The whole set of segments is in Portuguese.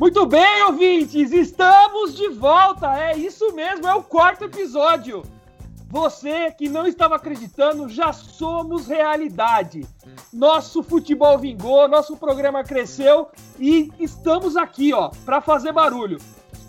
Muito bem, ouvintes, estamos de volta. É isso mesmo, é o quarto episódio. Você que não estava acreditando, já somos realidade. Nosso futebol vingou, nosso programa cresceu e estamos aqui, ó, para fazer barulho.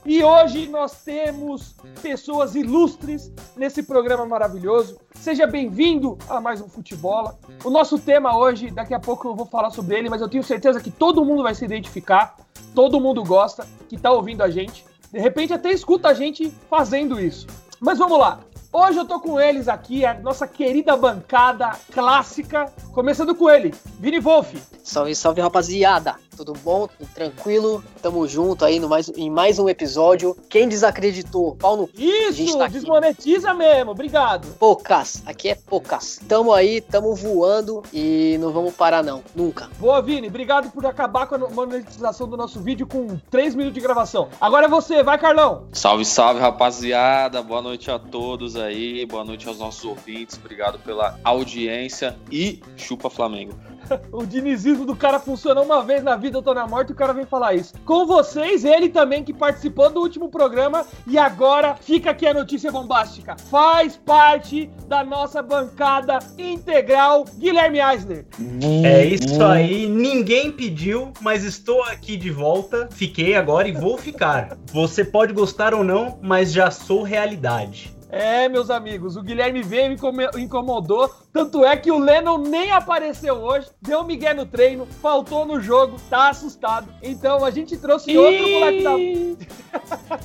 E hoje nós temos pessoas ilustres nesse programa maravilhoso. Seja bem-vindo a mais um Futebola. O nosso tema hoje, daqui a pouco eu vou falar sobre ele, mas eu tenho certeza que todo mundo vai se identificar, todo mundo gosta, que está ouvindo a gente. De repente até escuta a gente fazendo isso. Mas vamos lá. Hoje eu tô com eles aqui, a nossa querida bancada clássica, começando com ele, Vini Wolf. Salve, salve rapaziada! Tudo bom? Tudo tranquilo? Tamo junto aí no mais, em mais um episódio. Quem desacreditou? Pau no Isso, tá desmonetiza mesmo, obrigado. Poucas, aqui é poucas. Tamo aí, tamo voando e não vamos parar não, nunca. Boa, Vini, obrigado por acabar com a monetização do nosso vídeo com 3 minutos de gravação. Agora é você, vai Carlão! Salve, salve rapaziada, boa noite a todos aí, boa noite aos nossos ouvintes, obrigado pela audiência e chupa Flamengo. o dinizismo do cara funciona uma vez na vida, eu tô na morte e o cara vem falar isso. Com vocês, ele também que participou do último programa e agora fica aqui a notícia bombástica. Faz parte da nossa bancada integral, Guilherme Eisner. É isso aí, ninguém pediu, mas estou aqui de volta. Fiquei agora e vou ficar. Você pode gostar ou não, mas já sou realidade. É, meus amigos, o Guilherme veio e incomodou. Tanto é que o Lennon nem apareceu hoje, deu migué no treino, faltou no jogo, tá assustado. Então a gente trouxe outro moleque da.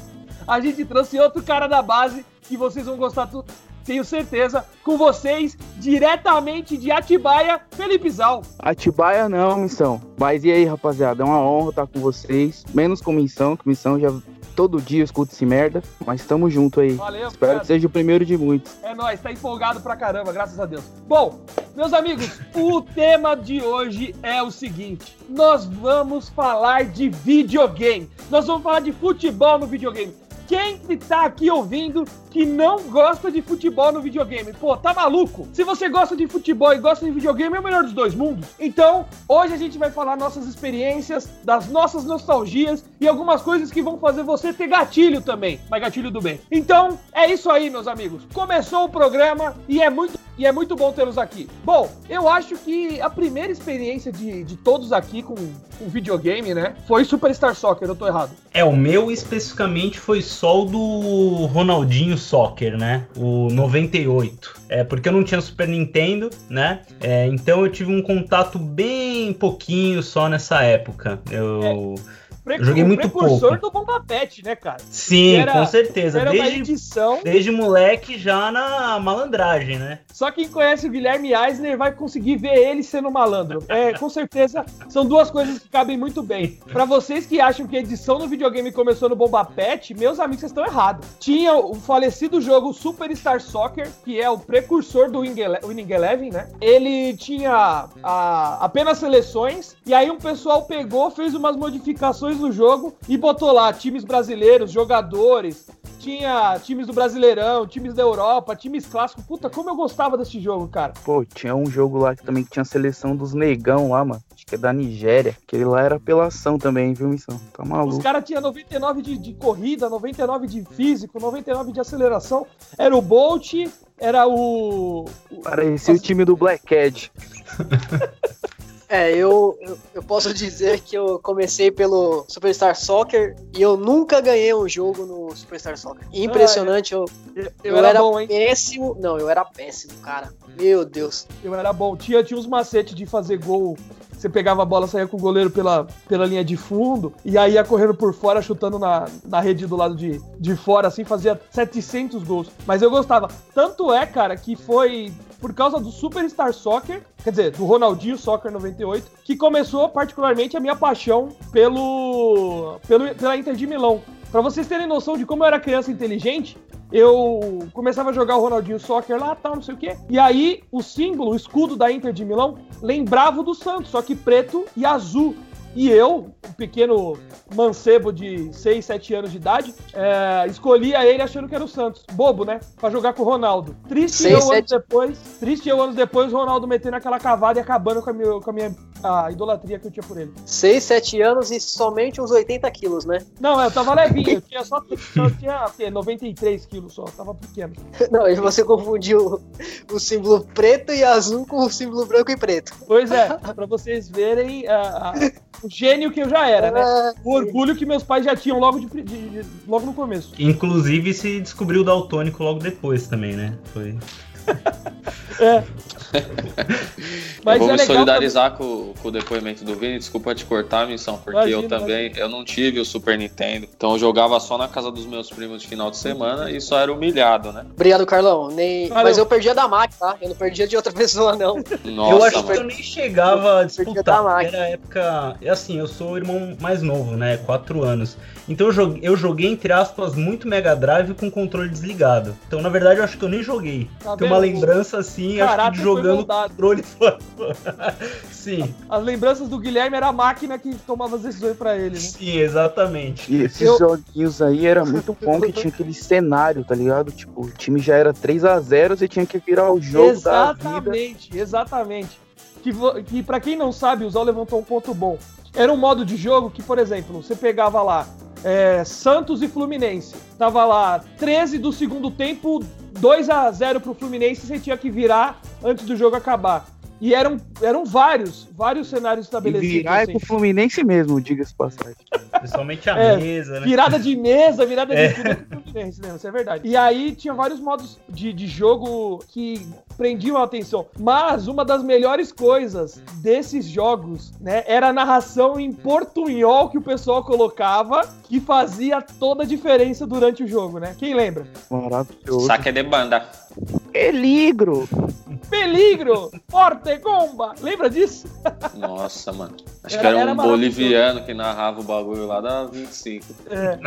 a gente trouxe outro cara da base que vocês vão gostar tudo. Tenho certeza, com vocês, diretamente de Atibaia, Felipe Zal. Atibaia não, missão. Mas e aí, rapaziada? É uma honra estar com vocês. Menos com missão, que missão já todo dia eu escuto esse merda, mas tamo junto aí. Valeu, Espero cara. que seja o primeiro de muitos. É nóis, tá empolgado pra caramba, graças a Deus. Bom, meus amigos, o tema de hoje é o seguinte: nós vamos falar de videogame. Nós vamos falar de futebol no videogame. Quem que tá aqui ouvindo que não gosta de futebol no videogame? Pô, tá maluco? Se você gosta de futebol e gosta de videogame, é o melhor dos dois mundos. Então, hoje a gente vai falar nossas experiências, das nossas nostalgias e algumas coisas que vão fazer você ter gatilho também. Mas gatilho do bem. Então, é isso aí, meus amigos. Começou o programa e é muito e é muito bom tê-los aqui. Bom, eu acho que a primeira experiência de, de todos aqui com, com videogame, né, foi Superstar Soccer, eu tô errado. É, o meu especificamente foi só o do Ronaldinho Soccer, né, o 98. É, porque eu não tinha Super Nintendo, né, é, então eu tive um contato bem pouquinho só nessa época. Eu... É Pre joguei muito precursor pouco. do Bomba Pet, né, cara? Sim, era, com certeza. Desde, edição... desde moleque já na malandragem, né? Só quem conhece o Guilherme Eisner vai conseguir ver ele sendo malandro. É, com certeza são duas coisas que cabem muito bem. Para vocês que acham que a edição no videogame começou no Bomba Pet, meus amigos, vocês estão errados. Tinha o falecido jogo Superstar Soccer, que é o precursor do Winning Eleven, né? Ele tinha a, apenas seleções, e aí um pessoal pegou, fez umas modificações no jogo e botou lá times brasileiros, jogadores, tinha times do Brasileirão, times da Europa, times clássicos. Puta, como eu gostava desse jogo, cara. Pô, tinha um jogo lá que também tinha a seleção dos negão lá, mano. Acho que é da Nigéria. Aquele lá era apelação também, viu, missão? Tá maluco. Os caras tinham 99 de, de corrida, 99 de físico, 99 de aceleração. Era o Bolt, era o. Parecia As... o time do Black Cat. É, eu, eu, eu, posso dizer que eu comecei pelo Superstar Soccer e eu nunca ganhei um jogo no Superstar Soccer. Impressionante, ah, é. eu, eu, eu, era, era bom, péssimo. Não, eu era péssimo, cara. Meu Deus. Eu era bom. Tinha, tinha uns macetes de fazer gol você pegava a bola, saía com o goleiro pela, pela linha de fundo e aí ia correndo por fora, chutando na, na rede do lado de, de fora, assim, fazia 700 gols. Mas eu gostava. Tanto é, cara, que foi por causa do Superstar Soccer, quer dizer, do Ronaldinho Soccer 98, que começou particularmente a minha paixão pelo, pelo pela Inter de Milão. Para vocês terem noção de como eu era criança inteligente, eu começava a jogar o Ronaldinho Soccer lá, tal, não sei o quê. E aí o símbolo, o escudo da Inter de Milão, lembrava o do Santos, só que preto e azul. E eu, um pequeno mancebo de 6, 7 anos de idade, é, escolhia ele achando que era o Santos. Bobo, né? Pra jogar com o Ronaldo. Triste 6, eu 7... anos depois. Triste eu anos depois, o Ronaldo metendo aquela cavada e acabando com a minha, com a minha a idolatria que eu tinha por ele. 6, 7 anos e somente uns 80 quilos, né? Não, eu tava levinho, eu tinha só, só tinha 93 quilos só, tava pequeno. Não, e você confundiu o símbolo preto e azul com o símbolo branco e preto. Pois é, pra vocês verem a, a, o gênio que eu já era, né? Ah, o orgulho que meus pais já tinham logo, de, de, de, logo no começo. Inclusive se descobriu o daltônico logo depois também, né? Foi. É. Mas eu vou é me solidarizar pra... com, com, o depoimento do Vini. Desculpa te cortar, missão, porque imagina, eu também eu não tive o Super Nintendo. Então eu jogava só na casa dos meus primos de final de semana e só era humilhado, né? Obrigado, Carlão. Nem... Mas eu perdia da Mac, tá? Eu não perdia de outra pessoa, não. Nossa, eu acho mano. que eu nem chegava a disputar. Era época. É assim, eu sou o irmão mais novo, né? Quatro anos. Então eu joguei, eu joguei, entre aspas, muito Mega Drive com controle desligado. Então, na verdade, eu acho que eu nem joguei. Tá Tem uma lembrança assim, acho que jogando controle fora. Sim. As lembranças do Guilherme era a máquina que tomava as decisões pra ele, né? Sim, exatamente. E esses eu... joguinhos aí era muito bom que tinha aquele cenário, tá ligado? Tipo, o time já era 3 a 0 você tinha que virar o jogo exatamente, da vida. Exatamente, exatamente. Que, que pra quem não sabe, o Zó levantou um ponto bom. Era um modo de jogo que, por exemplo, você pegava lá é, Santos e Fluminense. Tava lá 13 do segundo tempo, 2 a 0 pro Fluminense, você tinha que virar antes do jogo acabar. E eram, eram vários, vários cenários estabelecidos. E virar assim. é com o Fluminense mesmo, diga-se passagem. Principalmente a é, mesa, né? Virada de mesa, virada de é. tudo é Fluminense, né? Isso é verdade. E aí tinha vários modos de, de jogo que prendiam a atenção. Mas uma das melhores coisas desses jogos, né, era a narração em portunhol que o pessoal colocava, que fazia toda a diferença durante o jogo, né? Quem lembra? Maravilhoso. Saque de banda. Peligro! Peligro! Forte Gomba! Lembra disso? Nossa, mano. Acho era, que era um era boliviano que narrava o bagulho lá da 25. É.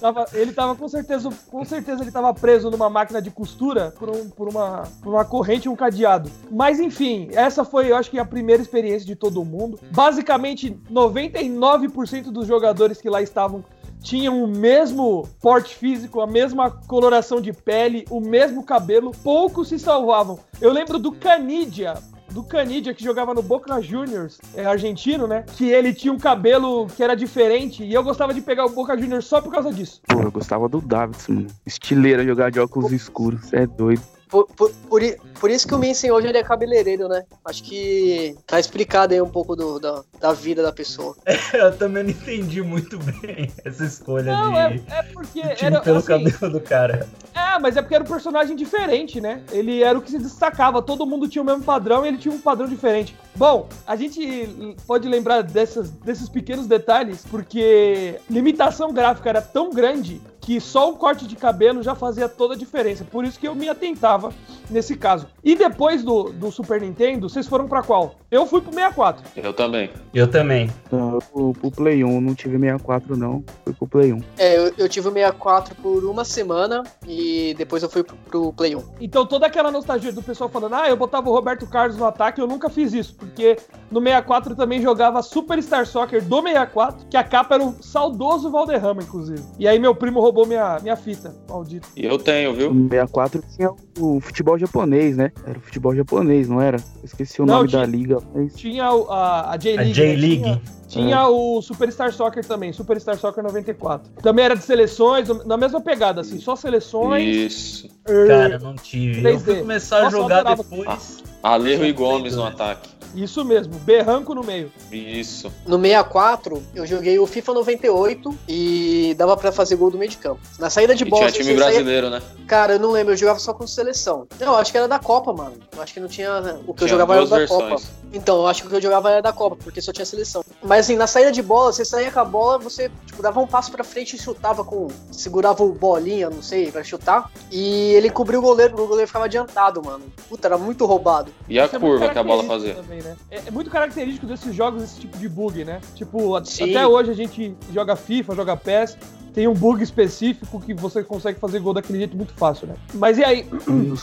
Tava, ele tava com certeza, com certeza ele tava preso numa máquina de costura por, um, por, uma, por uma corrente e um cadeado. Mas enfim, essa foi, eu acho que a primeira experiência de todo mundo. Basicamente, 99% dos jogadores que lá estavam tinham o mesmo porte físico, a mesma coloração de pele, o mesmo cabelo, poucos se salvavam. Eu lembro do Canidia, do Canidia que jogava no Boca Juniors, é argentino, né? Que ele tinha um cabelo que era diferente e eu gostava de pegar o Boca Juniors só por causa disso. Pô, eu gostava do Davidson, estileira jogar de óculos escuros, é doido. Por, por, por, por, isso que o Minsen hoje ele é cabeleireiro, né? Acho que tá explicado aí um pouco do, da, da vida da pessoa. É, eu também não entendi muito bem essa escolha não, de, é, é porque era, pelo assim, cabelo do cara. É, mas é porque era um personagem diferente, né? Ele era o que se destacava, todo mundo tinha o mesmo padrão e ele tinha um padrão diferente. Bom, a gente pode lembrar dessas, desses pequenos detalhes porque limitação gráfica era tão grande que só o corte de cabelo já fazia toda a diferença. Por isso que eu me atentava nesse caso. E depois do, do Super Nintendo, vocês foram para qual? Eu fui pro 64. Eu também. Eu também. Não, eu pro Play 1, não tive 64 não, fui pro Play 1. É, eu, eu tive o 64 por uma semana e depois eu fui pro, pro Play 1. Então toda aquela nostalgia do pessoal falando, ah, eu botava o Roberto Carlos no ataque, eu nunca fiz isso, porque no 64 eu também jogava Super Star Soccer do 64, que a capa era o saudoso Valderrama, inclusive. E aí meu primo roubou minha, minha fita, maldito. E eu tenho, viu? No 64 tinha o futebol japonês, né? Era o futebol japonês, não era? Eu esqueci o não, nome tinha, da liga. Mas... Tinha a, a J-League. A J-League. Né? Tinha, tinha é. o Superstar Soccer também, Superstar Soccer 94. Também era de seleções, na mesma pegada, assim, só seleções. Isso. Cara, não tive. 3D. Eu fui começar Nossa, a jogar depois. Alejo e Gomes no ataque. Isso mesmo, berranco no meio. Isso. No 64, eu joguei o FIFA 98 e dava para fazer gol do meio de campo. Na saída de bola. Tinha time brasileiro, saía... né? Cara, eu não lembro, eu jogava só com seleção. Não, acho que era da Copa, mano. Eu acho que não tinha. O que tinha eu jogava era da versões. Copa. Então, eu acho que o que eu jogava era da Copa, porque só tinha seleção. Mas assim, na saída de bola, você saía com a bola, você tipo, dava um passo pra frente e chutava com. segurava o bolinha, não sei, pra chutar. E ele cobriu o goleiro, o goleiro ficava adiantado, mano. Puta, era muito roubado. E a Isso é curva é que a bola fazia? Também, né? é, é muito característico desses jogos, esse tipo de bug, né? Tipo, Sim. até hoje a gente joga FIFA, joga PES, tem um bug específico que você consegue fazer gol daquele jeito muito fácil, né? Mas e aí?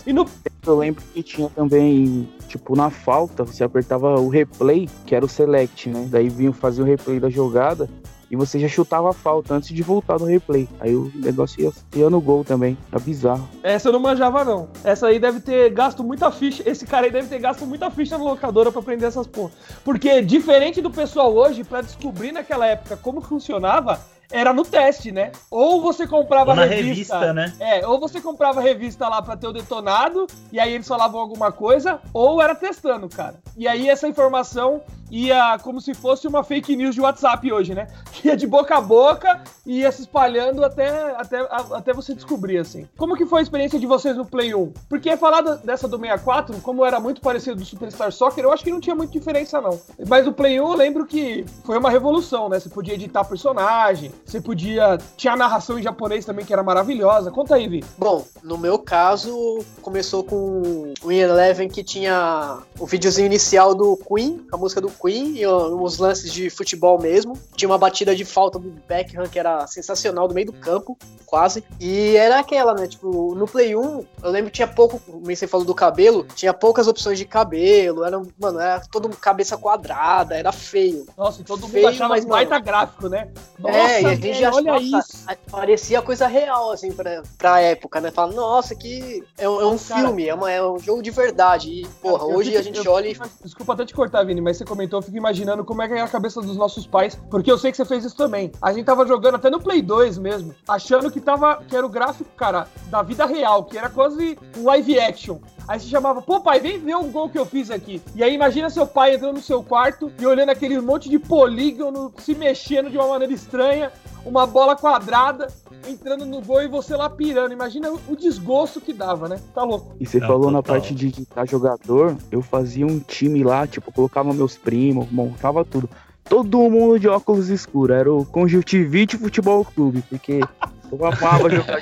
e no... Eu lembro que tinha também, tipo, na falta, você apertava o replay, que era o select, né? Daí vinha fazer o replay da jogada e você já chutava a falta antes de voltar no replay. Aí o negócio ia, ia no gol também. Tá bizarro. Essa eu não manjava, não. Essa aí deve ter gasto muita ficha. Esse cara aí deve ter gasto muita ficha na locadora pra aprender essas porra. Porque, diferente do pessoal hoje, para descobrir naquela época como funcionava, era no teste, né? Ou você comprava ou na revista, revista, né? É, ou você comprava revista lá para ter o detonado, e aí eles falavam alguma coisa, ou era testando, cara. E aí essa informação ia como se fosse uma fake news de WhatsApp hoje, né? Que ia de boca a boca e ia se espalhando até, até, até você descobrir, assim. Como que foi a experiência de vocês no Play 1? Porque falar dessa do 64, como era muito parecido do Superstar Soccer, eu acho que não tinha muita diferença, não. Mas o Play 1, eu lembro que foi uma revolução, né? Você podia editar personagem, você podia... Tinha a narração em japonês também, que era maravilhosa. Conta aí, Vi. Bom, no meu caso, começou com o Eleven que tinha o videozinho inicial do Queen, a música do Queen, e uns lances de futebol mesmo. Tinha uma batida de falta do Beckham que era sensacional do meio do campo, quase. E era aquela, né? Tipo, no Play 1, eu lembro que tinha pouco, como você falou do cabelo, tinha poucas opções de cabelo, era, mano, era todo cabeça quadrada, era feio. Nossa, e todo feio, mundo achava mas, baita gráfico, né? Nossa, é, e a gente já olha isso. Parecia coisa real, assim, pra, pra época, né? Fala, nossa, que é, um, é um filme, é, uma, é um jogo de verdade. E, porra, hoje a gente eu, olha e. Desculpa até te cortar, Vini, mas você comentou eu fico imaginando como é que é a cabeça dos nossos pais, porque eu sei que você fez isso também. A gente tava jogando até no Play 2 mesmo, achando que tava que era o gráfico, cara, da vida real, que era quase um live action. Aí você chamava, pô, pai, vem ver um gol que eu fiz aqui. E aí imagina seu pai entrando no seu quarto e olhando aquele monte de polígono se mexendo de uma maneira estranha, uma bola quadrada entrando no gol e você lá pirando. Imagina o desgosto que dava, né? Tá louco. E você falou total. na parte de editar jogador, eu fazia um time lá, tipo, colocava meus primos, montava tudo. Todo mundo de óculos escuros, era o Conjuntivite Futebol Clube, porque eu amava jogar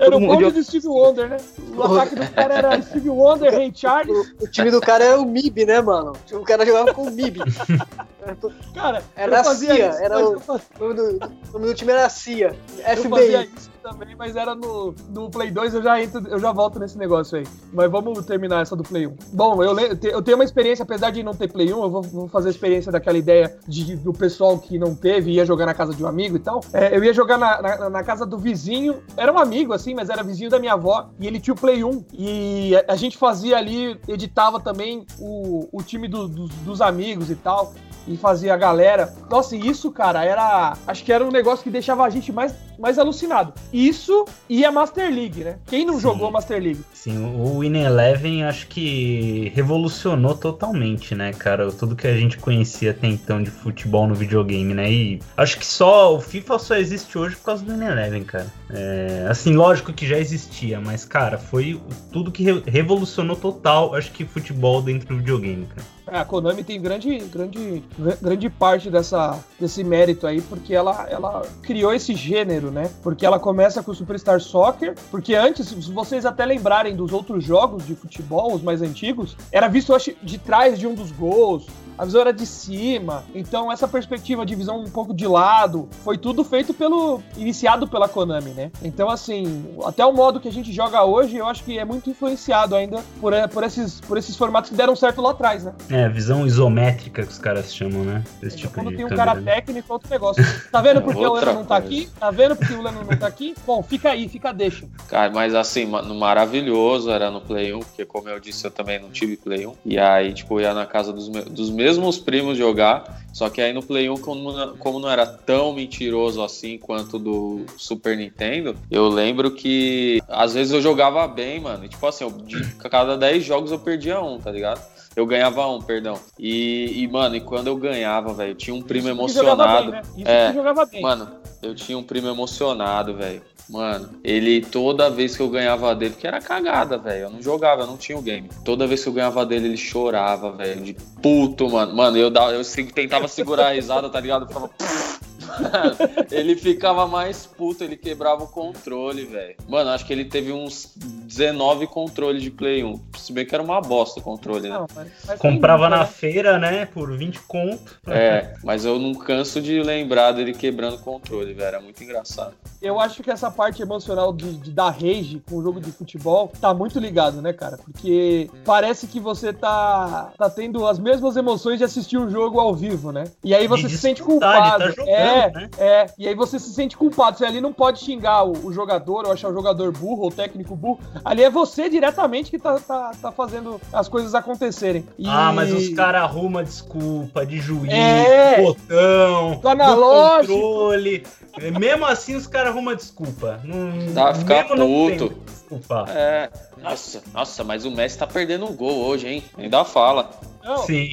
Era o bonde do Steve Wonder, né? O ataque do cara era Steve Wonder, Ray Charles. O, o, time do cara era o MIB, né, mano? O cara jogava com o MIB. Cara, era a CIA. Isso, era o, o, do, o meu time era a CIA. FBI. Eu fazia isso também, mas era no, no Play 2, eu já entro, eu já volto nesse negócio aí. Mas vamos terminar essa do Play 1. Bom, eu, eu tenho uma experiência, apesar de não ter Play 1, eu vou, vou fazer a experiência daquela ideia de, do pessoal que não teve, ia jogar na casa de um amigo e tal. É, eu ia jogar na, na, na, casa do vizinho, era um amigo, assim, mas era vizinho da minha avó, e ele tinha o Play 1. E a, a gente fazia ali, editava também o, o time do, do, dos amigos e tal e fazia a galera. Nossa, isso, cara, era. Acho que era um negócio que deixava a gente mais, mais alucinado. Isso e a Master League, né? Quem não Sim. jogou Master League? Sim, o Win Eleven acho que revolucionou totalmente, né, cara? Tudo que a gente conhecia até então de futebol no videogame, né? E acho que só o FIFA só existe hoje por causa do Win Eleven, cara. É, assim, lógico que já existia, mas, cara, foi tudo que re revolucionou total, acho que futebol dentro do videogame, cara. É, a Konami tem grande, grande, grande parte dessa, desse mérito aí, porque ela, ela criou esse gênero, né? Porque ela começa com o Superstar Soccer, porque antes, se vocês até lembrarem dos outros jogos de futebol, os mais antigos, era visto, acho, de trás de um dos gols, a visão era de cima. Então, essa perspectiva de visão um pouco de lado, foi tudo feito pelo. iniciado pela Konami, né? Então, assim, até o modo que a gente joga hoje, eu acho que é muito influenciado ainda por, eh, por, esses, por esses formatos que deram certo lá atrás, né? É, visão isométrica que os caras chamam, né? Esse então, tipo quando tem um câmera, cara né? técnico, é outro negócio. Tá vendo porque o Leno não tá aqui? Tá vendo porque o Leno não tá aqui? Bom, fica aí, fica deixa. Cara, mas assim, no maravilhoso era no Play 1, porque como eu disse, eu também não tive Play 1. E aí, tipo, ia na casa dos, meus, dos meus mesmos primos jogar, só que aí no Play 1, como, como não era tão mentiroso assim quanto do Super Nintendo, eu lembro que às vezes eu jogava bem, mano. E, tipo assim, eu, de cada 10 jogos eu perdia um, tá ligado? Eu ganhava um, perdão. E, e mano, e quando eu ganhava, velho, tinha um primo emocionado. Bem, né? Isso é, jogava bem. Mano, eu tinha um primo emocionado, velho. Mano, ele toda vez que eu ganhava dele, que era cagada, velho. Eu não jogava, eu não tinha o game. Toda vez que eu ganhava dele, ele chorava, velho. De puto, mano. Mano, eu, dava, eu tentava segurar a risada, tá ligado? Eu ele ficava mais puto, ele quebrava o controle, velho. Mano, acho que ele teve uns 19 controles de Play 1. Se bem que era uma bosta o controle, né? Não, mas, mas Comprava na né? feira, né? Por 20 conto. É, mas eu não canso de lembrar dele quebrando o controle, velho. Era muito engraçado. Eu acho que essa parte emocional de, de dar rage com o jogo de futebol tá muito ligado, né, cara? Porque parece que você tá, tá tendo as mesmas emoções de assistir um jogo ao vivo, né? E aí você se sente culpado. Tá jogando, é, né? é. E aí você se sente culpado. Você ali não pode xingar o, o, jogador ou achar o jogador burro ou o técnico burro. Ali é você diretamente que tá, tá, tá fazendo as coisas acontecerem. E... Ah, mas os caras arrumam desculpa de juiz, é, botão, do controle. Mesmo assim, os caras arrumam desculpa. Não, tá, ficar puto. Desculpa. É, nossa, nossa, mas o Messi tá perdendo um gol hoje, hein? Ainda fala. Não, Sim.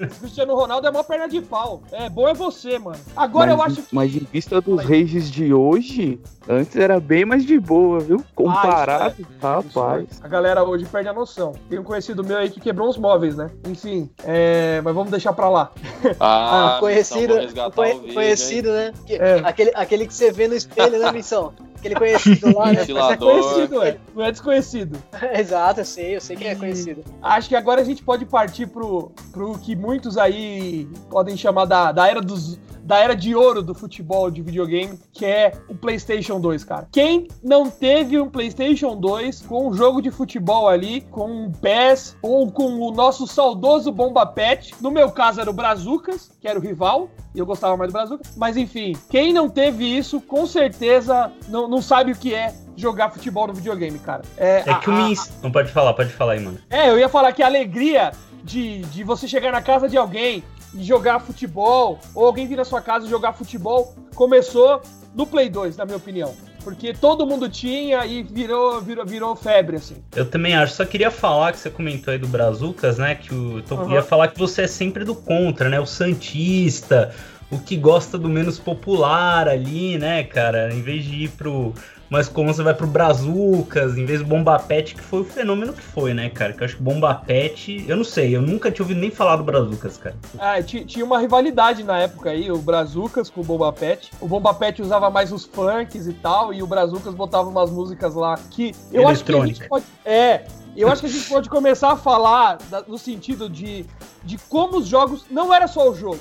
O Cristiano Ronaldo é uma perna de pau. É, bom é você, mano. Agora mas, eu acho que. Mas em vista dos reis de hoje, antes era bem mais de boa, viu? Comparado, ah, é. rapaz. É. A galera hoje perde a noção. Tem um conhecido meu aí que quebrou uns móveis, né? Enfim, é... mas vamos deixar pra lá. Ah, ah conhecido, então conhecido, né? É. Aquele, aquele que você vê no espelho, né, Missão? Aquele conhecido lá, né? Mas é conhecido, é. Não é desconhecido. Exato, eu sei, eu sei que é conhecido. Acho que agora a gente pode partir pro, pro que muitos aí podem chamar da, da era dos da era de ouro do futebol de videogame, que é o PlayStation 2, cara. Quem não teve um PlayStation 2 com um jogo de futebol ali, com um PES ou com o nosso saudoso Bomba Pet? No meu caso era o Brazucas, que era o rival, e eu gostava mais do Brazucas. Mas enfim, quem não teve isso, com certeza não, não sabe o que é jogar futebol no videogame, cara. É, é que o me... Não pode falar, pode falar aí, mano. É, eu ia falar que a alegria de, de você chegar na casa de alguém e jogar futebol, ou alguém vir na sua casa e jogar futebol, começou no Play 2, na minha opinião. Porque todo mundo tinha e virou, virou, virou febre, assim. Eu também acho. Só queria falar que você comentou aí do Brazucas, né? Que o, eu uhum. ia falar que você é sempre do contra, né? O Santista, o que gosta do menos popular ali, né, cara? Em vez de ir pro mas como você vai pro Brazucas, em vez do Bomba Pet, que foi o fenômeno que foi, né, cara? Que eu acho que Bomba Pet, eu não sei, eu nunca tinha ouvido nem falar do Brazucas, cara. Ah, tinha uma rivalidade na época aí, o Brazucas com o Bomba Pet. O Bomba Pet usava mais os funks e tal, e o Brazucas botava umas músicas lá que eu acho que a gente pode. É, eu acho que a gente pode começar a falar da, no sentido de, de como os jogos. Não era só o jogo.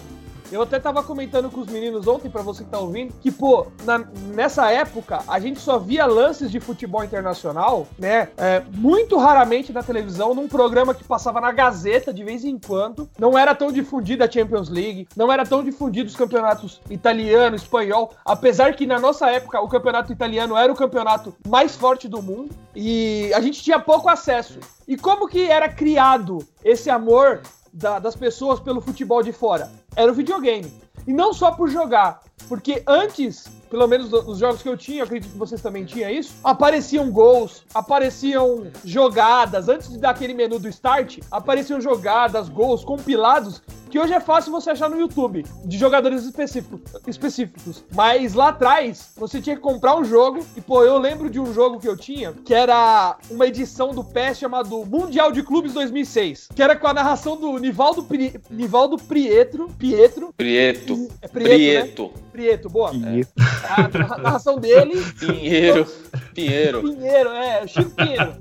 Eu até tava comentando com os meninos ontem, para você que tá ouvindo, que, pô, na, nessa época, a gente só via lances de futebol internacional, né? É, muito raramente na televisão, num programa que passava na Gazeta de vez em quando. Não era tão difundida a Champions League, não era tão difundido os campeonatos italiano, espanhol, apesar que na nossa época o campeonato italiano era o campeonato mais forte do mundo e a gente tinha pouco acesso. E como que era criado esse amor da, das pessoas pelo futebol de fora? Era o videogame. E não só por jogar, porque antes, pelo menos nos jogos que eu tinha, eu acredito que vocês também tinham isso, apareciam gols, apareciam jogadas, antes de dar aquele menu do start, apareciam jogadas, gols compilados que hoje é fácil você achar no YouTube, de jogadores específicos, específicos. Mas lá atrás, você tinha que comprar um jogo, e pô, eu lembro de um jogo que eu tinha, que era uma edição do PES chamado Mundial de Clubes 2006, que era com a narração do Nivaldo, Pri, Nivaldo Pietro. Prieto. É Prieto, Prieto. Né? Prieto, boa. É. A narração dele. Pinheiro. Pinheiro. Pinheiro, é, Chico Pinheiro.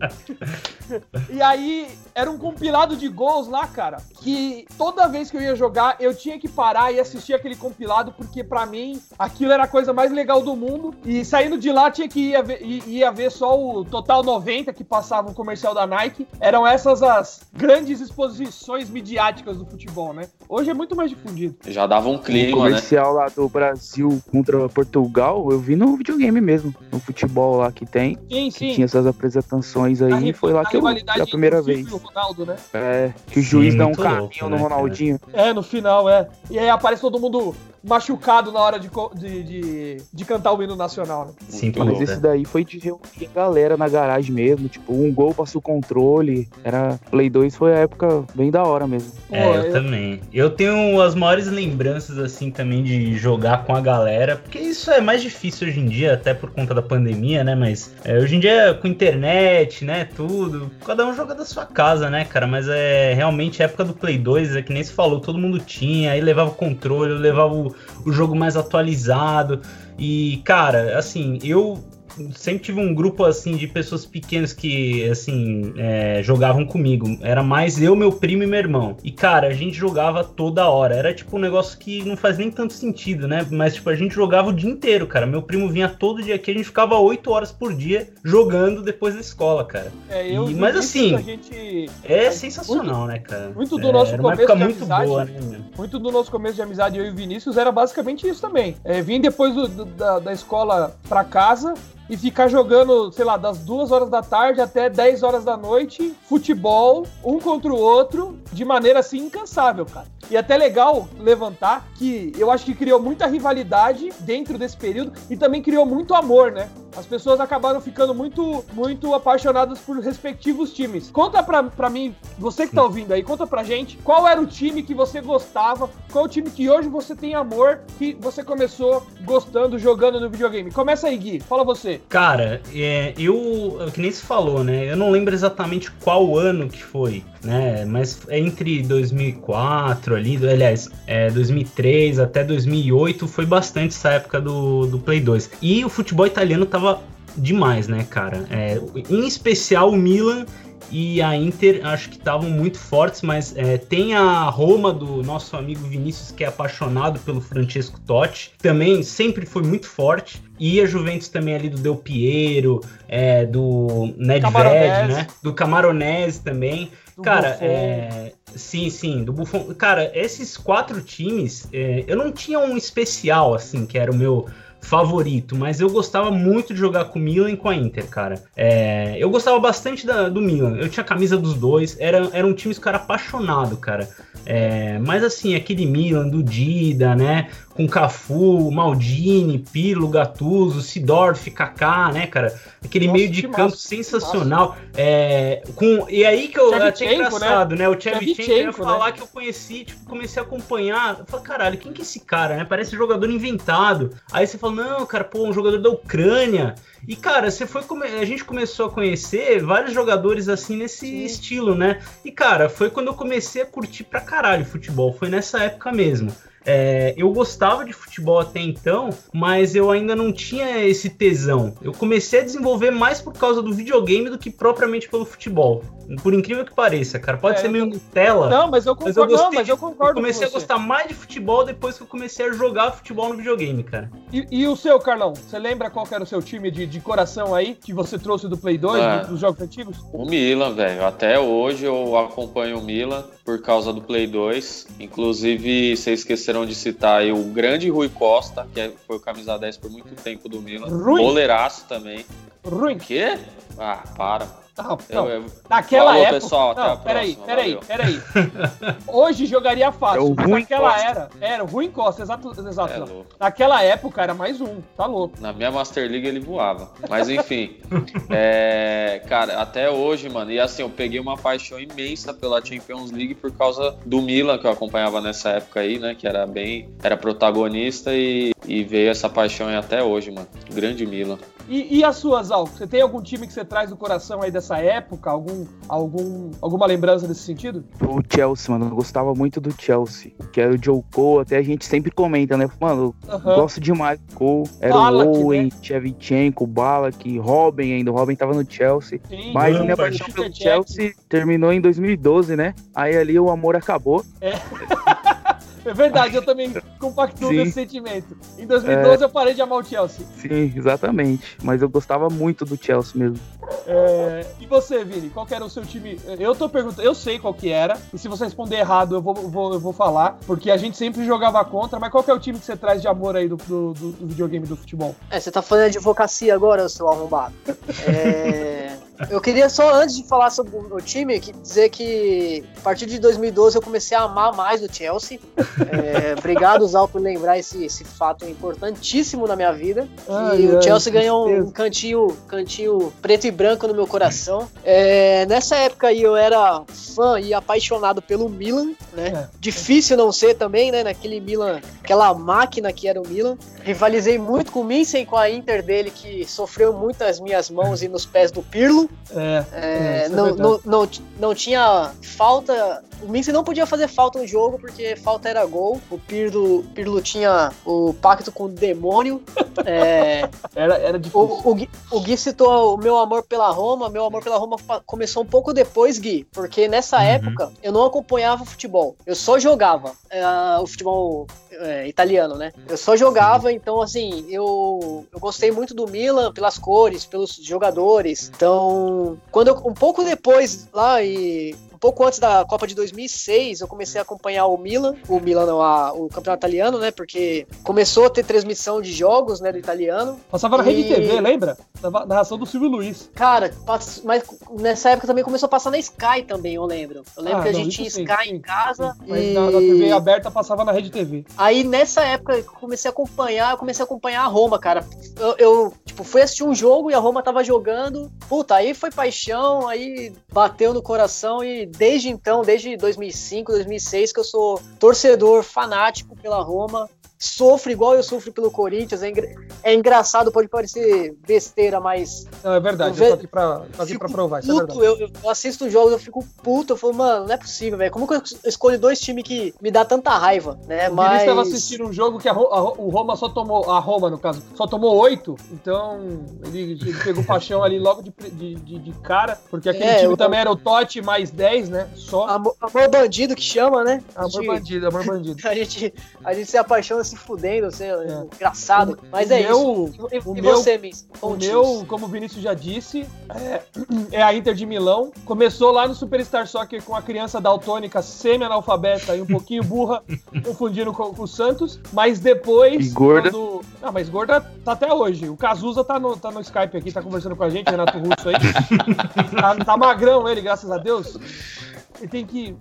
e aí, era um compilado de gols lá, cara, que toda vez que eu ia jogar, eu tinha que parar e assistir aquele compilado, porque para mim, aquilo era a coisa mais legal do mundo. E saindo de lá, tinha que ir ver, ia ver só o Total 90 que passava no comercial da Nike. Eram essas as grandes exposições midiáticas do futebol, né? Hoje é muito mais difundido. Já dava um clima, o comercial né? lá do Brasil contra Portugal, eu vi no videogame mesmo, no futebol lá que tem. Sim, sim. tinha essas apresentações aí, foi lá que eu vi a primeira vez. Ronaldo, né? É, que o juiz sim, dá um caminho louco, no né, Ronaldinho. É, no final, é. E aí aparece todo mundo machucado na hora de, de, de, de cantar o hino nacional, né? Sim, mas esse daí foi de reunir a galera na garagem mesmo, tipo, um gol passou o controle, era Play 2 foi a época bem da hora mesmo. É, Pô, eu, eu, também. Eu tenho as maiores lembranças, assim, também de jogar com a galera, porque isso é mais difícil hoje em dia, até por conta da pandemia, né, mas é, hoje em dia, com internet, né, tudo, cada um joga da sua casa, né, cara? Mas é realmente a época do Play 2, é que nem se falou, todo mundo tinha, aí levava o controle, levava o, o jogo mais atualizado. E, cara, assim, eu sempre tive um grupo assim de pessoas pequenas que assim é, jogavam comigo. Era mais eu, meu primo e meu irmão. E cara, a gente jogava toda hora. Era tipo um negócio que não faz nem tanto sentido, né? Mas tipo a gente jogava o dia inteiro, cara. Meu primo vinha todo dia aqui, a gente ficava oito horas por dia jogando depois da escola, cara. É, eu e, mas assim, gente... é sensacional, muito, né, cara? Muito do nosso é, começo de muito amizade, boa, né, muito do nosso começo de amizade eu e o Vinícius era basicamente isso também. É, vim depois do, do, da, da escola para casa, e ficar jogando, sei lá, das duas horas da tarde até 10 horas da noite, futebol, um contra o outro, de maneira assim incansável, cara. E até legal levantar que eu acho que criou muita rivalidade dentro desse período e também criou muito amor, né? As pessoas acabaram ficando muito, muito apaixonadas por respectivos times. Conta pra, pra mim, você que tá ouvindo aí, conta pra gente qual era o time que você gostava, qual o time que hoje você tem amor, que você começou gostando, jogando no videogame. Começa aí, Gui, fala você. Cara, é, eu, que nem se falou, né? Eu não lembro exatamente qual ano que foi, né? Mas é entre 2004 ali, aliás, é, 2003 até 2008 foi bastante essa época do, do Play 2. E o futebol italiano tava demais, né, cara? É, em especial o Milan e a Inter acho que estavam muito fortes, mas é, tem a Roma do nosso amigo Vinícius que é apaixonado pelo Francesco Totti, também sempre foi muito forte. E a Juventus também ali do Del Piero, é, do Nedved, né? Do Camaronese também. Do Cara, é, sim, sim, do Buffon. Cara, esses quatro times, é, eu não tinha um especial, assim, que era o meu favorito, mas eu gostava muito de jogar com o Milan e com a Inter, cara. É, eu gostava bastante da, do Milan, eu tinha a camisa dos dois, era, era um time que eu apaixonado, cara. É, mas assim, aquele Milan do Dida, né? Com Cafu, Maldini, Pirlo, Gattuso, Sidorf, Kaká, né, cara? Aquele Nossa, meio de campo massa, sensacional. É, com, e aí que eu até engraçado, né? né? O Tchevchenko ia falar né? que eu conheci, tipo, comecei a acompanhar. Eu falei, caralho, quem que é esse cara, né? Parece jogador inventado. Aí você fala, não, cara, pô, um jogador da Ucrânia. E, cara, você foi a gente começou a conhecer vários jogadores assim nesse Sim. estilo, né? E, cara, foi quando eu comecei a curtir pra caralho futebol. Foi nessa época mesmo. É, eu gostava de futebol até então, mas eu ainda não tinha esse tesão. Eu comecei a desenvolver mais por causa do videogame do que propriamente pelo futebol. Por incrível que pareça, cara. Pode é, ser meio Nutella. Não, mas eu concordo. Mas eu, não, mas eu concordo eu comecei a gostar mais de futebol depois que eu comecei a jogar futebol no videogame, cara. E, e o seu, Carlão? Você lembra qual era o seu time de, de coração aí que você trouxe do Play 2, ah, dos jogos antigos? O Milan, velho. Até hoje eu acompanho o Milan por causa do Play 2. Inclusive, vocês esqueceram de citar aí o grande Rui Costa, que é, foi o camisa 10 por muito tempo do Milan. Rui. Goleiraço também. Rui. Quê? Ah, para. Não, não. Eu, eu... Naquela Falou, época. pessoal, até não, peraí, peraí, peraí. Hoje jogaria fácil. É naquela Costa. era. Era o Rui Costa, exato. exato é Naquela época era mais um, tá louco. Na minha Master League ele voava. Mas enfim. é, cara, até hoje, mano. E assim, eu peguei uma paixão imensa pela Champions League por causa do Milan, que eu acompanhava nessa época aí, né? Que era bem. Era protagonista e, e veio essa paixão aí até hoje, mano. Grande Milan. E, e as suas, Al? Você tem algum time que você traz do coração aí dessa época? Algum, algum, alguma lembrança nesse sentido? O Chelsea, mano. Eu gostava muito do Chelsea. Que era o Joe Cole. Até a gente sempre comenta, né? Mano, gosto demais do Cole. Era Balak, o Owen, né? Shevchenko, Balak, Robin ainda. O Robin tava no Chelsea. Sim, Mas minha paixão pelo Chelsea terminou em 2012, né? Aí ali o amor acabou. É. É verdade, eu também compactuo desse sentimento. Em 2012 é... eu parei de amar o Chelsea. Sim, exatamente. Mas eu gostava muito do Chelsea mesmo. É... E você, Vini, qual era o seu time? Eu tô perguntando, eu sei qual que era, e se você responder errado, eu vou, vou, eu vou falar, porque a gente sempre jogava contra, mas qual que é o time que você traz de amor aí do, do, do videogame do futebol? É, você tá falando de advocacia agora, seu arrombado. É... Eu queria só, antes de falar sobre o meu time, dizer que a partir de 2012 eu comecei a amar mais o Chelsea. É, obrigado, Zal, por lembrar esse, esse fato importantíssimo na minha vida. Ai, e ai, o Chelsea ganhou um cantinho, cantinho preto e branco no meu coração. É, nessa época aí eu era fã e apaixonado pelo Milan, né? É. Difícil não ser também, né? Naquele Milan, aquela máquina que era o Milan. Rivalizei muito com o Minsen com a Inter dele, que sofreu muito as minhas mãos e nos pés do Pirlo. É. é, é não, não, não, não tinha falta. O Minsen não podia fazer falta no jogo, porque falta era gol. O Pirlo, Pirlo tinha o pacto com o demônio. É, era, era difícil. O, o, Gui, o Gui citou o meu amor pela Roma. Meu amor pela Roma começou um pouco depois, Gui, porque nessa uhum. época eu não acompanhava futebol. Eu só jogava uh, o futebol é, italiano, né? Eu só jogava, então assim, eu, eu gostei muito do Milan pelas cores, pelos jogadores. Então, quando eu, um pouco depois lá e um pouco antes da Copa de 2006, eu comecei a acompanhar o Milan, o Milan não, a, o campeonato italiano, né? Porque começou a ter transmissão de jogos, né, do italiano. Passava na e... Rede TV, lembra? Na narração do Silvio Luiz. Cara, mas nessa época também começou a passar na Sky também, eu lembro. Eu lembro ah, que a gente tinha Sky sim. em casa. Sim. Mas e... na, na, TV aberta passava na Rede TV. Aí nessa época eu comecei a acompanhar, eu comecei a acompanhar a Roma, cara. Eu, eu, tipo, fui assistir um jogo e a Roma tava jogando. Puta, aí foi paixão, aí bateu no coração e desde então, desde 2005, 2006, que eu sou torcedor fanático pela Roma sofre igual eu sofro pelo Corinthians. É, engra... é engraçado, pode parecer besteira, mas. Não, é verdade, eu, eu tô aqui pra, tô aqui pra provar. Puto, isso é eu, eu, assisto jogos, eu fico puto. Eu falo, mano, não é possível, velho. Como que eu escolho dois times que me dá tanta raiva, né? O mas. estava assistindo um jogo que a, a, o Roma só tomou. A Roma, no caso, só tomou oito. Então, ele, ele pegou paixão ali logo de, de, de, de cara. Porque aquele é, time também era o Totti mais 10, né? Só. Amor, amor bandido que chama, né? Amor gente, bandido, amor bandido. a, gente, a gente se apaixona se fudendo, assim, é. engraçado. Mas é meu, isso. E, o e meu, você, Miss? O meu, como o Vinícius já disse, é, é, a Inter de Milão. Começou lá no Superstar Soccer com a criança daltônica semi-analfabeta e um pouquinho burra, confundindo com, com, o Santos. Mas depois. E gorda. Quando... Não, mas gorda tá até hoje. O Cazuza tá no, tá no Skype aqui, tá conversando com a gente, Renato Russo aí. tá, tá magrão ele, graças a Deus. Ele tem que.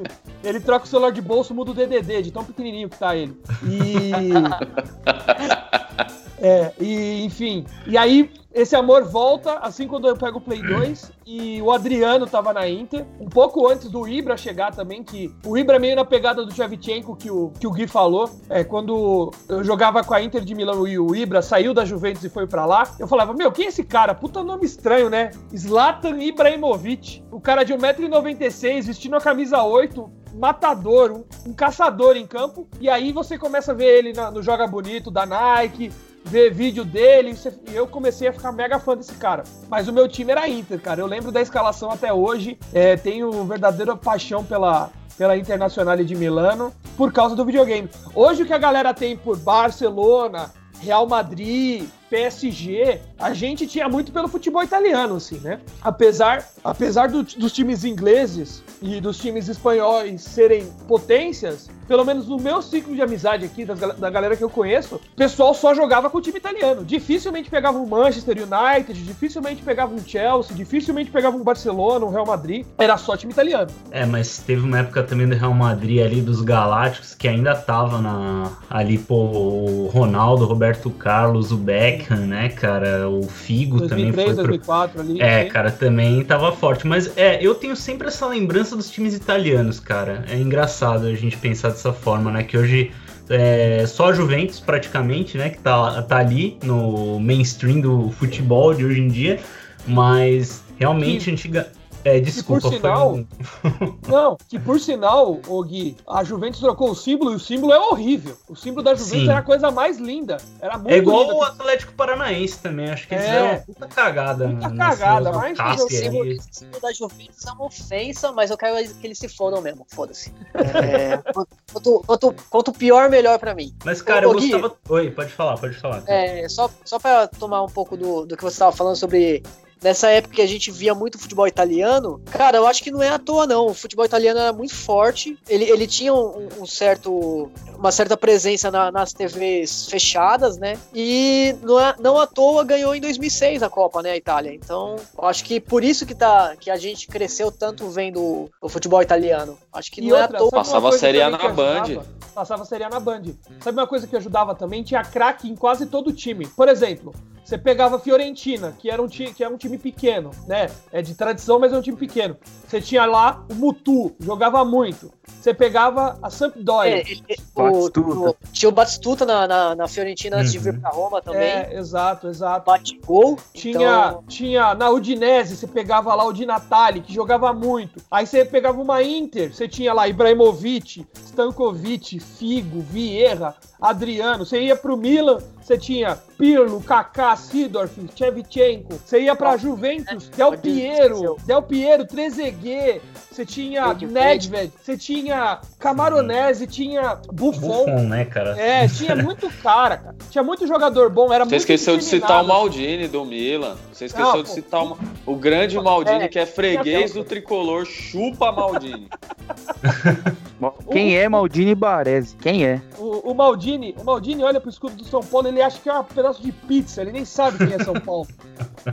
Ele troca o celular de bolso, muda o DDD, de tão pequenininho que tá ele. E. É, e enfim. E aí, esse amor volta, assim quando eu pego o Play 2, e o Adriano tava na Inter, um pouco antes do Ibra chegar também, que o Ibra é meio na pegada do Shevchenko que o, que o Gui falou. É, quando eu jogava com a Inter de Milão e o Ibra saiu da Juventus e foi para lá, eu falava, meu, quem é esse cara? Puta nome estranho, né? Zlatan Ibrahimovic. O cara de 1,96m, vestindo a camisa 8, matador, um, um, caçador em campo. E aí você começa a ver ele no Joga Bonito da Nike, ver vídeo dele, e eu comecei a ficar mega fã desse cara. Mas o meu time era Inter, cara. Eu lembro da escalação até hoje. É, tenho verdadeira paixão pela, pela Internacional de Milano por causa do videogame. Hoje o que a galera tem por Barcelona, Real Madrid, PSG, a gente tinha muito pelo futebol italiano, assim, né? Apesar, apesar do, dos times ingleses e dos times espanhóis serem potências, pelo menos no meu ciclo de amizade aqui, das, da galera que eu conheço, o pessoal só jogava com o time italiano. Dificilmente pegava um Manchester United, dificilmente pegava um Chelsea, dificilmente pegava um Barcelona, um Real Madrid. Era só time italiano. É, mas teve uma época também do Real Madrid ali, dos Galácticos, que ainda tava na, ali, pô, o Ronaldo, o Roberto Carlos, o Beckham, né, cara? O Figo 2003, também foi. 2004 pro... ali. É, cara, também tava forte. Mas é, eu tenho sempre essa lembrança dos times italianos, cara. É engraçado a gente pensar dessa forma, né? Que hoje é só a Juventus, praticamente, né? Que tá, tá ali no mainstream do futebol de hoje em dia. Mas realmente, antiga, é, desculpa. Que por sinal, um... não, que por sinal, o Gui, a Juventus trocou o símbolo e o símbolo é horrível. O símbolo da Juventus Sim. era a coisa mais linda. Era muito É igual o Atlético Paranaense também. Acho que eles é. uma puta cagada. Puta cagada, mas o símbolo, o símbolo da Juventus é uma ofensa, mas eu quero que eles se fodam mesmo. Foda-se. É, quanto, quanto, quanto pior, melhor pra mim. Mas, cara, o, eu Gui, gostava. Oi, pode falar, pode falar. É, só, só pra tomar um pouco do, do que você tava falando sobre nessa época que a gente via muito futebol italiano, cara, eu acho que não é à toa, não. O futebol italiano era muito forte, ele, ele tinha um, um certo, uma certa presença na, nas TVs fechadas, né? E não, é, não à toa ganhou em 2006 a Copa, né, a Itália. Então, eu acho que por isso que, tá, que a gente cresceu tanto vendo o futebol italiano. Acho que e não outra, é à toa. Passava a Série A na Band. Passava a Série A na Band. Sabe uma coisa que ajudava também? Tinha craque em quase todo o time. Por exemplo, Você pegava a Fiorentina, que era um time, que é um time pequeno, né? É de tradição, mas é um time pequeno. Você tinha lá o Mutu, jogava muito. Você pegava a Sampdoria. É, o, o, tinha o Batistuta na, na, na Fiorentina antes uhum. de vir uhum. pra Roma também. É, exato, exato. Bate gol. Tinha, então... tinha na Udinese, você pegava lá o Di Natale, que jogava muito. Aí você pegava uma Inter, você tinha lá Ibrahimovic, Stankovic, Figo, Vieira, Adriano. Você ia pro Milan, você tinha Pirlo, Kaká, Sidorf, Shevchenko. Você ia pra Juventus, Del Piero, Del Piero, Trezeguet. Você tinha Nedved, você tinha Camaronese, tinha Buffon. Buffon, né, cara? É, tinha muito cara, cara. Tinha muito jogador bom, era Você muito esqueceu de citar o Maldini do Milan. Você esqueceu Não, de citar o, o grande Maldini, é, que é freguês do tricolor, chupa Maldini. Quem é Maldini Baresi? Quem é? O, o, Maldini, o Maldini olha pro escudo do São Paulo, ele acha que é um pedaço de pizza, ele nem sabe quem é São Paulo.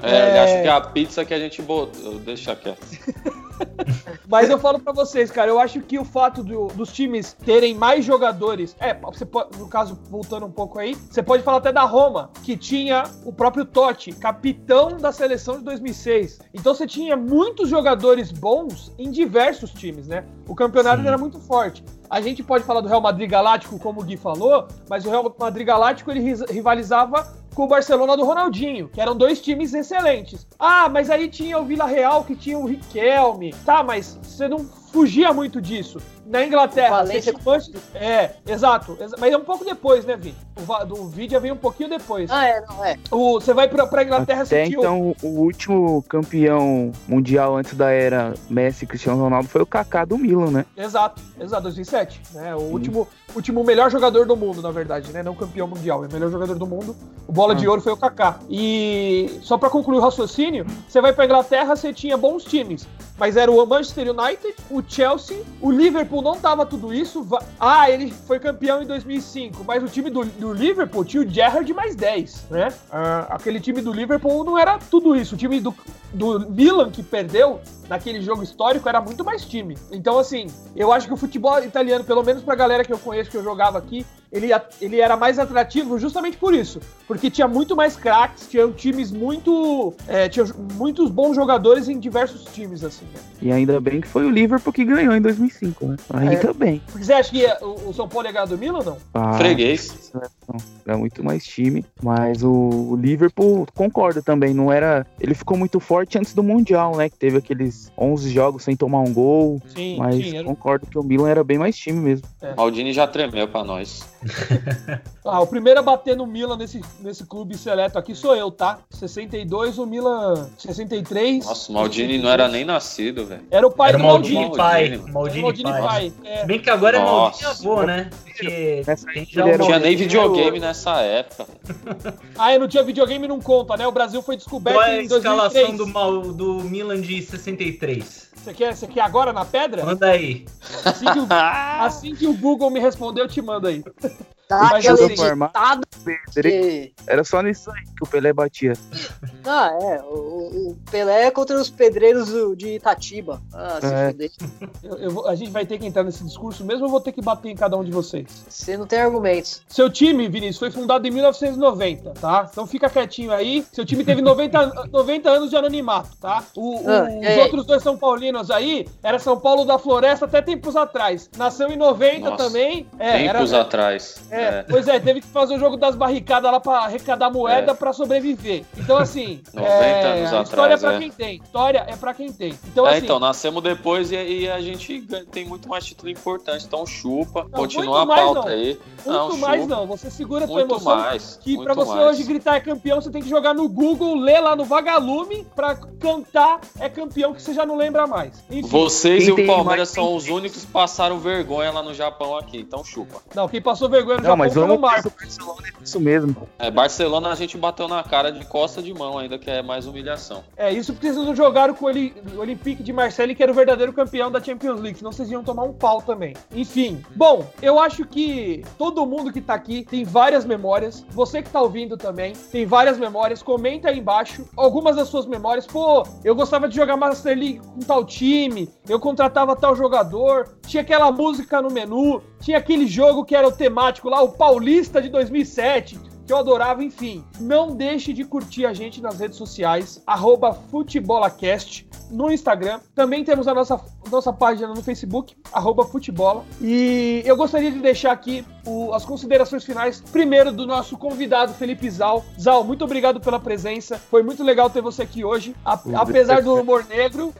é, é... ele acha que é a pizza que a gente botou. Deixa quieto. Mas eu falo para vocês, cara, eu acho que o fato do, dos times terem mais jogadores. É, você pode, no caso, voltando um pouco aí, você pode falar até da Roma, que tinha o próprio Totti, capitão da seleção de 2006. Então você tinha muitos jogadores bons em diversos times, né? O campeonato era muito forte. A gente pode falar do Real Madrid Galáctico, como o Gui falou, mas o Real Madrid Galáctico ele rivalizava com o Barcelona do Ronaldinho, que eram dois times excelentes. Ah, mas aí tinha o Vila Real que tinha o Riquelme. Tá, mas você não fugia muito disso. Na Inglaterra, Valência... você É, exato. Mas é um pouco depois, né, Vi? O, do vídeo veio um pouquinho depois. Ah, é, não é. O, você vai pra, pra Inglaterra, Até então, o último campeão mundial antes da era Messi e Cristiano Ronaldo foi o Kaká do Milan, né? Exato, exato, 2007. Né? O último, último melhor jogador do mundo, na verdade, né? Não campeão mundial, é o melhor jogador do mundo. O bola ah. de ouro foi o Kaká. E só para concluir o raciocínio, você vai pra Inglaterra, você tinha bons times. Mas era o Manchester United, o Chelsea, o Liverpool não tava tudo isso. Ah, ele foi campeão em 2005, mas o time do, do Liverpool tinha o Gerrard mais 10, né? Ah, aquele time do Liverpool não era tudo isso. O time do, do Milan que perdeu naquele jogo histórico era muito mais time. Então, assim, eu acho que o futebol italiano, pelo menos pra galera que eu conheço, que eu jogava aqui, ele, ele era mais atrativo justamente por isso. Porque tinha muito mais craques, tinha times muito. É, tinha muitos bons jogadores em diversos times, assim. Né? E ainda bem que foi o Liverpool que ganhou em 2005, né? Ainda é. bem. Você acha que o, São Paulo é ganhar do Milan ou não? Ah, Freguês. Era muito mais time. Mas o, Liverpool, concordo também, não era. Ele ficou muito forte antes do Mundial, né? Que teve aqueles 11 jogos sem tomar um gol. Sim, mas sim, era... concordo que o Milan era bem mais time mesmo. É. Maldini já tremeu pra nós. ah, o primeiro a bater no Milan nesse, nesse clube seleto aqui sou eu, tá? 62, o Milan 63. Nossa, o Maldini 63. não era nem nascido, velho. Era o pai era do Maldini. Maldini pai. Maldini, Maldini pai. pai. É. Bem que agora Nossa. é Maldini avô, né? Porque não tinha nem videogame nessa época. ah, eu não tinha videogame não conta, né? O Brasil foi descoberto Qual é a escalação do, do Milan de 63? Você quer, você quer agora na pedra? Manda aí. Assim que, o, assim que o Google me responder, eu te mando aí. Tá, Mas que... Era só nisso aí que o Pelé batia. Ah, é. O, o Pelé é contra os pedreiros de Itatiba. Ah, se é. fuder. Eu, eu, a gente vai ter que entrar nesse discurso mesmo ou eu vou ter que bater em cada um de vocês? Você não tem argumentos. Seu time, Vinícius, foi fundado em 1990, tá? Então fica quietinho aí. Seu time teve 90, 90 anos de anonimato, tá? O, ah, os é. outros dois São Paulinos aí, era São Paulo da Floresta até tempos atrás. Nasceu em 90 Nossa, também. É, tempos era, atrás. É, é, pois é, teve que fazer o jogo das barricadas lá pra arrecadar moeda é. pra sobreviver. Então, assim. 90 é, anos história atrás. História é pra é. quem tem. História é pra quem tem. Então, é, assim, então, nascemos depois e, e, a gente tem muito mais título importante. Então, chupa, não, continua a pauta não. aí. Muito não, mais chupa. não. Você segura a tua muito emoção. Mais, que pra você mais. hoje gritar é campeão, você tem que jogar no Google, ler lá no Vagalume pra cantar é campeão que você já não lembra mais. Enfim, Vocês e o Palmeiras são os únicos que passaram vergonha lá no Japão aqui. Então, chupa. Não, quem passou vergonha no não, Japão mas o Marco. Barcelona é isso mesmo. É, Barcelona a gente bateu na cara de costa de mão ainda, que é mais humilhação. É, isso porque vocês não jogaram com o Olympique de Marseille, que era o verdadeiro campeão da Champions League, senão vocês iam tomar um pau também. Enfim, bom, eu acho que todo mundo que tá aqui tem várias memórias. Você que tá ouvindo também tem várias memórias. Comenta aí embaixo algumas das suas memórias. Pô, eu gostava de jogar Master League com tal time, eu contratava tal jogador, tinha aquela música no menu, tinha aquele jogo que era o temático lá, o Paulista de 2007 que eu adorava, enfim. Não deixe de curtir a gente nas redes sociais, arroba futebolacast no Instagram. Também temos a nossa, nossa página no Facebook, arroba futebola. E eu gostaria de deixar aqui o, as considerações finais, primeiro do nosso convidado, Felipe Zal. Zal, muito obrigado pela presença. Foi muito legal ter você aqui hoje. A, apesar do humor negro.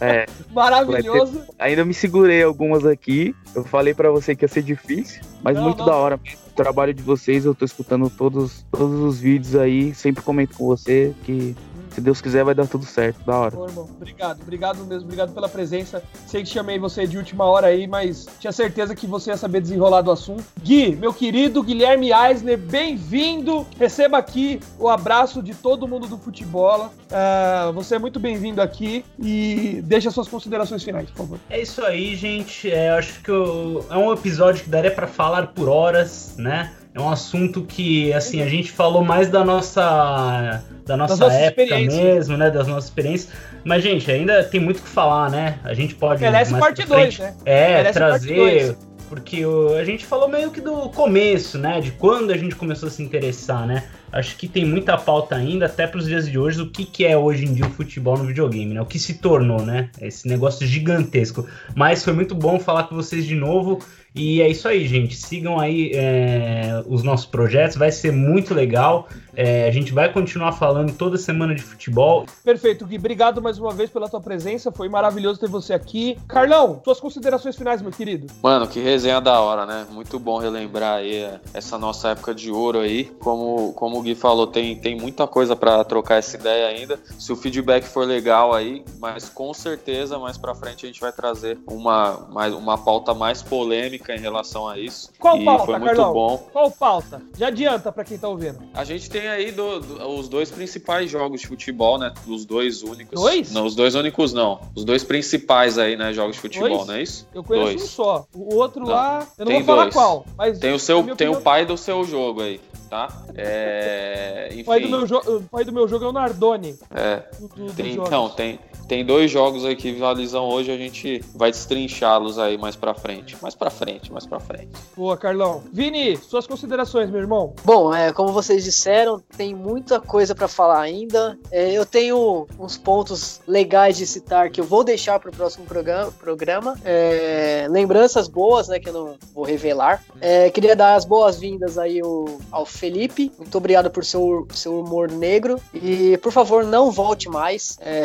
É. maravilhoso. Ter... Ainda me segurei algumas aqui. Eu falei para você que ia ser difícil, mas não, muito não. da hora. O trabalho de vocês, eu tô escutando todos, todos os vídeos aí, sempre comento com você que se Deus quiser, vai dar tudo certo. Da hora. Ô, irmão, obrigado, obrigado mesmo, obrigado pela presença. Sei que chamei você de última hora aí, mas tinha certeza que você ia saber desenrolar do assunto. Gui, meu querido Guilherme Eisner, bem-vindo. Receba aqui o abraço de todo mundo do futebol. Uh, você é muito bem-vindo aqui e deixa suas considerações finais, por favor. É isso aí, gente. É, acho que eu... é um episódio que daria para falar por horas, né? É um assunto que, assim, a gente falou mais da nossa da nossa época mesmo, né? Das nossas experiências. Mas, gente, ainda tem muito o que falar, né? A gente pode. Merece parte 2, né? É, Merece trazer. Porque o, a gente falou meio que do começo, né? De quando a gente começou a se interessar, né? Acho que tem muita pauta ainda, até para os dias de hoje, o que, que é hoje em dia o futebol no videogame, né? O que se tornou, né? Esse negócio gigantesco. Mas foi muito bom falar com vocês de novo. E é isso aí, gente. Sigam aí é, os nossos projetos, vai ser muito legal. É, a gente vai continuar falando toda semana de futebol. Perfeito, Gui. Obrigado mais uma vez pela tua presença. Foi maravilhoso ter você aqui. Carlão, suas considerações finais, meu querido. Mano, que resenha da hora, né? Muito bom relembrar aí é, essa nossa época de ouro aí. Como, como o Gui falou, tem, tem muita coisa para trocar essa ideia ainda. Se o feedback for legal aí, mas com certeza mais para frente a gente vai trazer uma, mais, uma pauta mais polêmica em relação a isso. Qual e pauta, foi muito Carlão? bom. Qual pauta? Já adianta para quem tá ouvindo. A gente tem aí do, do, os dois principais jogos de futebol, né? Os dois únicos. Dois? Não, os dois únicos não. Os dois principais aí, né? Jogos de futebol, dois? não é isso? Eu conheço dois. um só. O outro não, lá, eu não vou falar dois. qual. Mas tem o seu, tem opinião... o pai do seu jogo aí tá? É, enfim. O pai, do meu o pai do meu jogo é o Nardoni. É. Do, do, tem, então, tem, tem dois jogos aí que visualizam hoje, a gente vai destrinchá-los aí mais pra frente. Mais pra frente, mais pra frente. Boa, Carlão. Vini, suas considerações, meu irmão. Bom, é, como vocês disseram, tem muita coisa para falar ainda. É, eu tenho uns pontos legais de citar que eu vou deixar pro próximo programa. programa. É, lembranças boas, né, que eu não vou revelar. É, queria dar as boas-vindas aí ao, ao Felipe. Muito obrigado por seu, seu humor negro. E, por favor, não volte mais. É,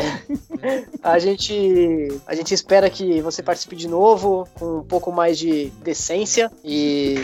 a, gente, a gente espera que você participe de novo, com um pouco mais de decência. E.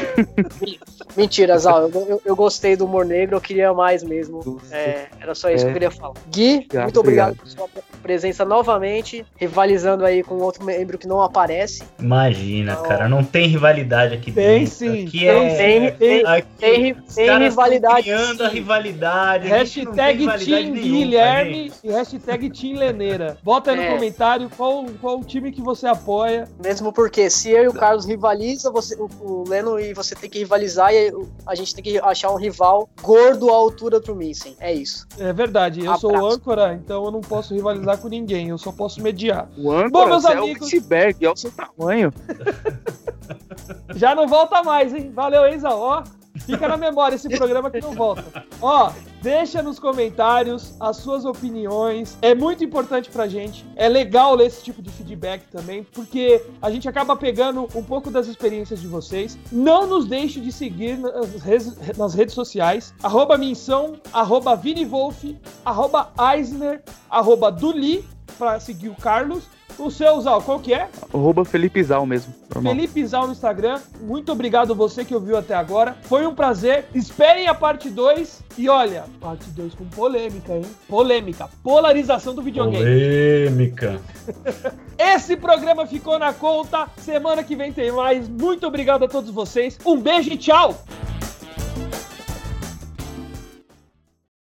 Mentira, Zal, eu, eu, eu, gostei do humor negro, eu queria mais mesmo. É, era só isso é. que eu queria falar. Gui, muito obrigado, obrigado por sua presença novamente, rivalizando aí com outro membro que não aparece. Imagina, então... cara, não tem rivalidade aqui tem dentro. Sim, aqui tem, é... tem, tem, aqui, tem, tem rivalidade. criando a rivalidade. Hashtag Team Guilherme e hashtag Team Leneira. Bota aí é. no comentário qual, qual time que você apoia. Mesmo porque se eu e o Carlos rivaliza, você, o, o Leno e você tem que rivalizar e a gente tem que achar um rival gordo à altura pro Missen. É isso. É verdade. Eu Abraço. sou o âncora, então eu não posso rivalizar com ninguém. Eu só posso mediar. O âncora Bom, meus amigos... é o iceberg, é o seu tamanho. Já não volta mais, hein? Valeu, Enza. Ó, Fica na memória esse programa que não volta. Ó, deixa nos comentários as suas opiniões. É muito importante pra gente. É legal ler esse tipo de feedback também, porque a gente acaba pegando um pouco das experiências de vocês. Não nos deixe de seguir nas redes, nas redes sociais. Arroba Minção, arroba Vinivolf, arroba Eisner, arroba Duli, pra seguir o Carlos. O seu, Zal, qual que é? Arroba Felipe Zal mesmo. Normal. Felipe Zal no Instagram. Muito obrigado você que ouviu até agora. Foi um prazer. Esperem a parte 2. E olha, parte 2 com polêmica, hein? Polêmica. Polarização do videogame. Polêmica. Esse programa ficou na conta. Semana que vem tem mais. Muito obrigado a todos vocês. Um beijo e tchau!